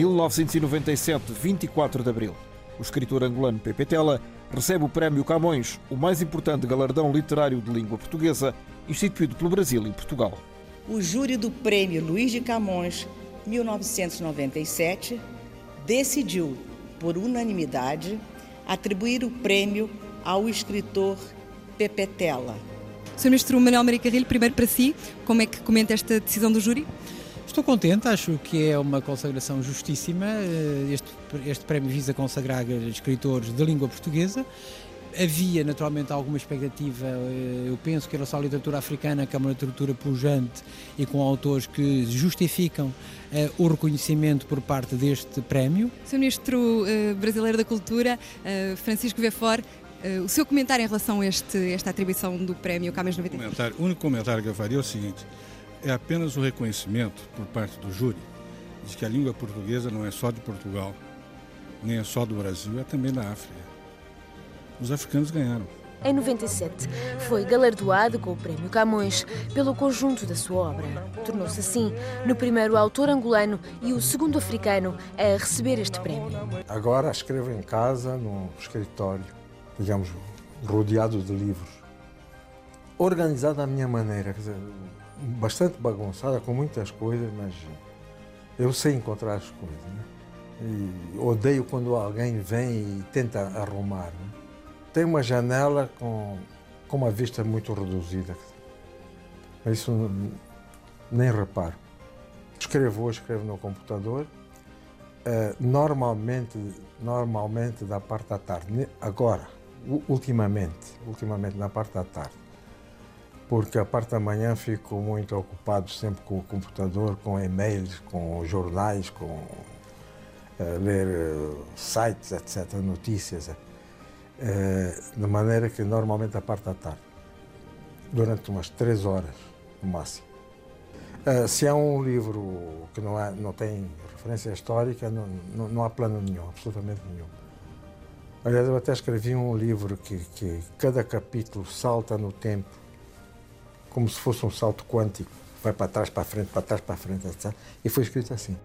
1997, 24 de abril. O escritor angolano Pepe Tela recebe o Prémio Camões, o mais importante galardão literário de língua portuguesa, instituído pelo Brasil e Portugal. O júri do Prêmio Luiz de Camões, 1997, decidiu, por unanimidade, atribuir o prêmio ao escritor Pepe Tela. Sr. Ministro Manuel Maria Carrilho, primeiro para si, como é que comenta esta decisão do júri? Estou contente, acho que é uma consagração justíssima. Eh, este, este prémio visa consagrar escritores de língua portuguesa. Havia naturalmente alguma expectativa, eh, eu penso que era só a literatura africana, que é uma literatura pujante e com autores que justificam uh, o reconhecimento por parte deste prémio. Sr. Ministro uh, Brasileiro da Cultura, uh, Francisco Vefor, o seu comentário em relação a este, esta atribuição do prémio Camões 93? O único comentário que eu faria é o seguinte: é apenas o reconhecimento por parte do júri de que a língua portuguesa não é só de Portugal, nem é só do Brasil, é também da África. Os africanos ganharam. Em 97, foi galardoado com o Prémio Camões pelo conjunto da sua obra. Tornou-se assim no primeiro autor angolano e o segundo africano a receber este prémio. Agora escrevo em casa, num escritório, digamos, rodeado de livros. Organizado da minha maneira, quer dizer, bastante bagunçada, com muitas coisas, mas eu sei encontrar as coisas. Né? E odeio quando alguém vem e tenta arrumar. Né? Tem uma janela com, com uma vista muito reduzida. Mas isso nem reparo. Escrevo hoje, escrevo no computador. Uh, normalmente, normalmente da parte da tarde. Agora, ultimamente, ultimamente na parte da tarde porque a parte da manhã fico muito ocupado sempre com o computador, com e-mails, com jornais, com uh, ler uh, sites, etc., notícias, uh, de maneira que normalmente a parte da tarde, durante umas três horas no máximo. Se há um livro que não, não tem referência histórica, não, não, não, há plano nenhum, absolutamente nenhum. Aliás, eu até escrevi um livro que, que cada capítulo salta no tempo como se fosse um salto quântico, vai para trás, para frente, para trás, para frente, etc. E foi escrito assim.